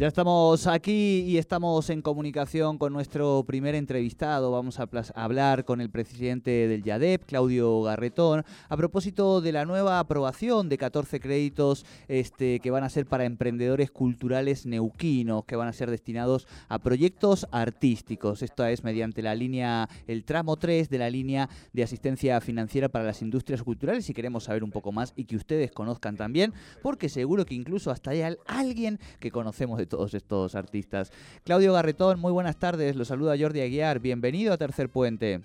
Ya estamos aquí y estamos en comunicación con nuestro primer entrevistado. Vamos a hablar con el presidente del YADEP, Claudio Garretón, a propósito de la nueva aprobación de 14 créditos este, que van a ser para emprendedores culturales neuquinos, que van a ser destinados a proyectos artísticos. Esto es mediante la línea, el tramo 3 de la línea de asistencia financiera para las industrias culturales. Y queremos saber un poco más y que ustedes conozcan también, porque seguro que incluso hasta hay alguien que conocemos de todos estos artistas. Claudio Garretón, muy buenas tardes, lo saluda Jordi Aguiar, bienvenido a Tercer Puente.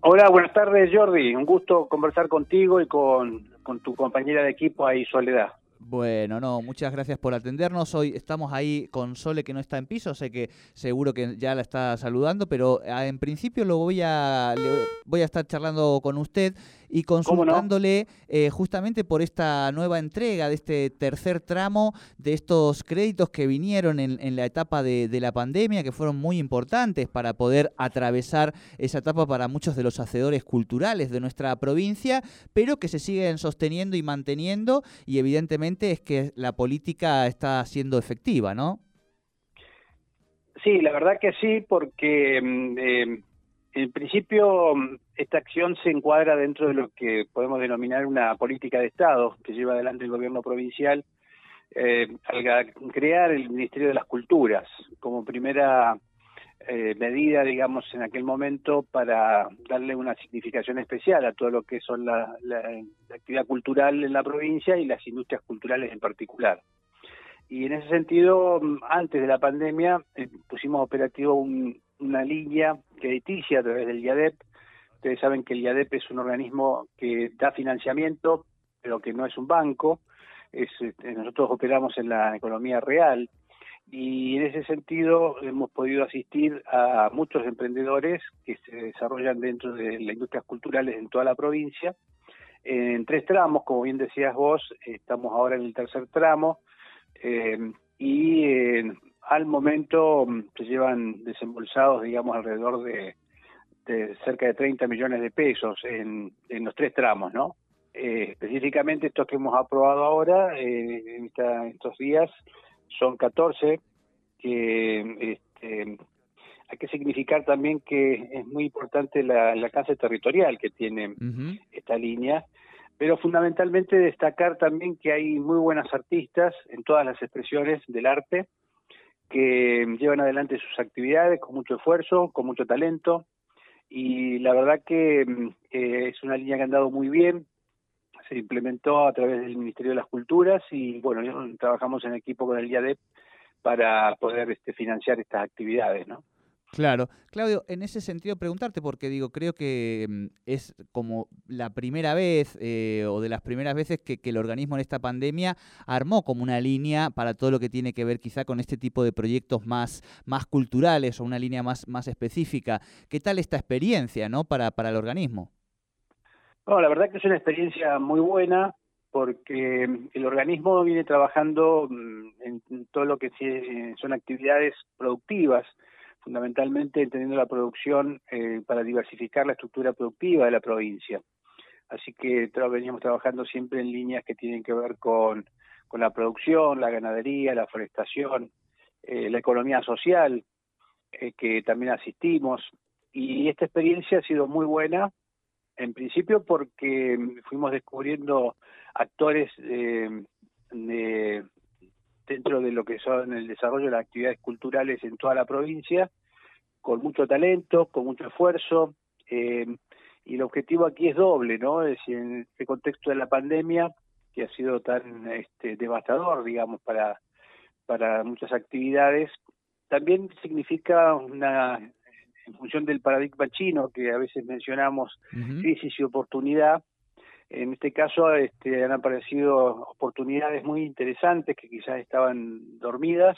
Hola, buenas tardes Jordi, un gusto conversar contigo y con, con tu compañera de equipo ahí, Soledad. Bueno, no, muchas gracias por atendernos. Hoy estamos ahí con Sole que no está en piso, sé que seguro que ya la está saludando, pero ah, en principio lo voy a voy a estar charlando con usted y consultándole eh, justamente por esta nueva entrega de este tercer tramo de estos créditos que vinieron en, la etapa de, la pandemia, que fueron muy importantes para poder atravesar esa etapa para muchos de los hacedores culturales de nuestra provincia, pero que se siguen sosteniendo y manteniendo y evidentemente es que la política está siendo efectiva, ¿no? Sí, la verdad que sí, porque mm, eh, en principio, esta acción se encuadra dentro de lo que podemos denominar una política de Estado que lleva adelante el gobierno provincial eh, al crear el Ministerio de las Culturas como primera eh, medida, digamos, en aquel momento para darle una significación especial a todo lo que son la, actividad cultural en la provincia y las industrias culturales en particular. Y en ese sentido, antes de la pandemia, eh, pusimos operativo un, una línea crediticia a través del IADEP. Ustedes saben que el IADEP es un organismo que da financiamiento, pero que no es un banco. Es, este, nosotros operamos en la economía real y en ese sentido hemos podido asistir a muchos emprendedores que se desarrollan dentro de las industrias culturales en toda la provincia en tres tramos, como bien decías vos, estamos ahora en el tercer tramo eh, y eh, al momento mm, se llevan desembolsados, digamos, alrededor de, cerca de 30 millones de pesos en, los tres tramos, ¿no? Eh, específicamente estos que hemos aprobado ahora, eh, en estos días, son 14, que este, hay que significar también que es muy importante la, el alcance territorial que tiene esta línea, pero fundamentalmente destacar también que hay muy buenas artistas en todas las expresiones del arte, que llevan adelante sus actividades con mucho esfuerzo, con mucho talento y la verdad que mm, eh, es una línea que ha andado muy bien, se implementó a través del Ministerio de las Culturas y bueno, trabajamos en equipo con el IADEP para poder este, financiar estas actividades, ¿no? Claro, Claudio, en ese sentido preguntarte, porque digo, creo que mm, es como la primera vez eh, o de las primeras veces que, el organismo en esta pandemia armó como una línea para todo lo que tiene que ver quizá con este tipo de proyectos más, más culturales o una línea más, más específica. ¿Qué tal esta experiencia ¿no? para, para el organismo? Bueno, la verdad que es una experiencia muy buena porque mm, el organismo viene trabajando mm, en todo lo que son actividades productivas fundamentalmente entendiendo la producción eh, para diversificar la estructura productiva de la provincia. Así que veníamos trabajando siempre en líneas que tienen que ver con, la producción, la ganadería, la forestación, eh, la economía social, eh, que también asistimos. Y esta experiencia ha sido muy buena, en principio porque fuimos descubriendo actores de, dentro de lo que son el desarrollo de las actividades culturales en toda la provincia, con mucho talento, con mucho esfuerzo, eh, y el objetivo aquí es doble, ¿no? Es decir, en este contexto de la pandemia, que ha sido tan este, devastador, digamos, para, para muchas actividades, también significa una, en función del paradigma chino que a veces mencionamos, crisis y oportunidad, en este caso este, han aparecido oportunidades muy interesantes que quizás estaban dormidas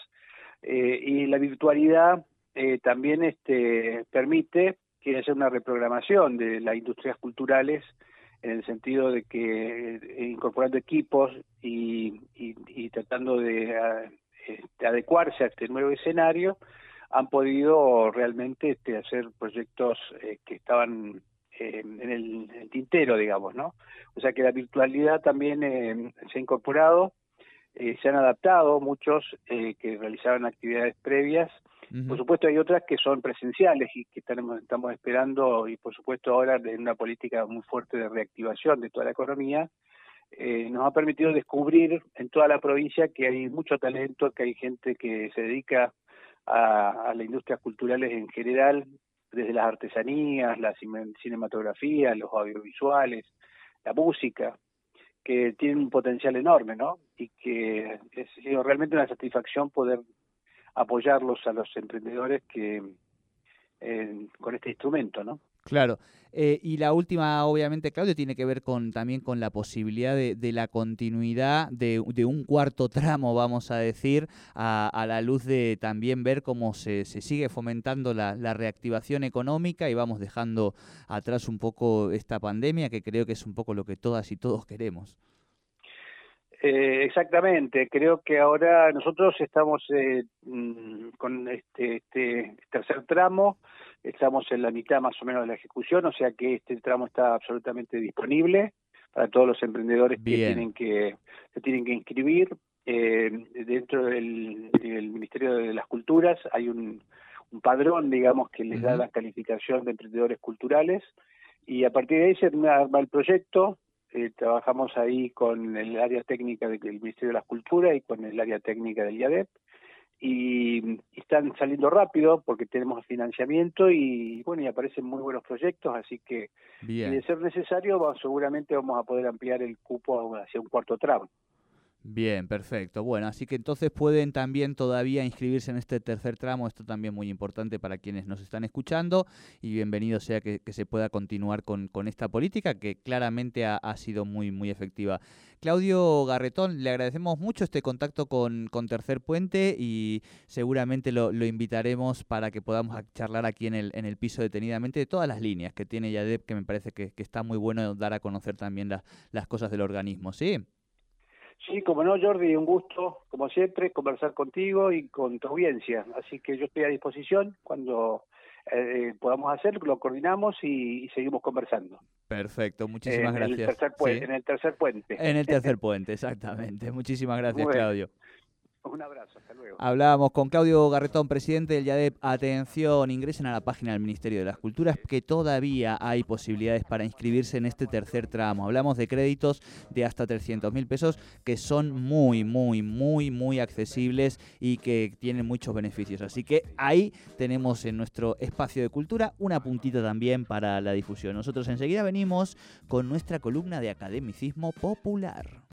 eh, y la virtualidad eh, también este, permite que haya una reprogramación de las industrias culturales en el sentido de que eh, incorporando equipos y, tratando de, este, adecuarse a este nuevo escenario, han podido realmente este, hacer proyectos eh, que estaban eh, en, el, tintero, digamos, ¿no? O sea que la virtualidad también eh, se ha incorporado, se han adaptado muchos que realizaban actividades previas. Por supuesto hay otras que son presenciales y que estamos, estamos esperando y por supuesto ahora en una política muy fuerte de reactivación de toda la economía, nos ha permitido descubrir en toda la provincia que hay mucho talento, que hay gente que se dedica a, las industrias culturales en general, desde las artesanías, la cinematografía, los audiovisuales, la música, que tienen un potencial enorme, ¿no? Y que es realmente una satisfacción poder apoyarlos a los emprendedores que eh, con este instrumento, ¿no? Claro. Eh, y la última, obviamente, Claudio, tiene que ver con también con la posibilidad de, la continuidad de, un cuarto tramo, vamos a decir, a, la luz de también ver cómo se, sigue fomentando la, reactivación económica y vamos dejando atrás un poco esta pandemia, que creo que es un poco lo que todas y todos queremos. Eh, exactamente, creo que ahora nosotros estamos eh, mm, con este, este tercer tramo Estamos en la mitad más o menos de la ejecución, o sea que este tramo está absolutamente disponible para todos los emprendedores que tienen que se tienen que inscribir. Eh, dentro del, Ministerio de las Culturas hay un, padrón, digamos, que les da la calificación de emprendedores culturales y a partir de ahí se arma el proyecto. Eh, trabajamos ahí con el área técnica del Ministerio de las Culturas y con el área técnica del IADEP y, están saliendo rápido porque tenemos financiamiento y bueno y aparecen muy buenos proyectos así que si de ser necesario seguramente vamos a poder ampliar el cupo hacia un cuarto tramo Bien, perfecto. Bueno, así que entonces pueden también todavía inscribirse en este tercer tramo. Esto también muy importante para quienes nos están escuchando. Y bienvenido sea que, se pueda continuar con, esta política que claramente ha, sido muy, muy efectiva. Claudio Garretón, le agradecemos mucho este contacto con, con Tercer Puente y seguramente lo, invitaremos para que podamos charlar aquí en el, en el piso detenidamente de todas las líneas que tiene YADEP, que me parece que, está muy bueno dar a conocer también las cosas del organismo. ¿Sí? Sí, como no, Jordi, un gusto, como siempre, conversar contigo y con tu audiencia. Así que yo estoy a disposición cuando eh, podamos hacerlo, lo coordinamos y, seguimos conversando. Perfecto, muchísimas gracias. En el tercer puente. En el tercer puente, exactamente. Muchísimas gracias, Claudio. Un abrazo, hasta luego. Hablábamos con Claudio Garretón, presidente del YADEP. Atención, ingresen a la página del Ministerio de las Culturas que todavía hay posibilidades para inscribirse en este tercer tramo. Hablamos de créditos de hasta 300 mil pesos que son muy, muy, muy, muy accesibles y que tienen muchos beneficios. Así que ahí tenemos en nuestro espacio de cultura una puntita también para la difusión. Nosotros enseguida venimos con nuestra columna de academicismo popular.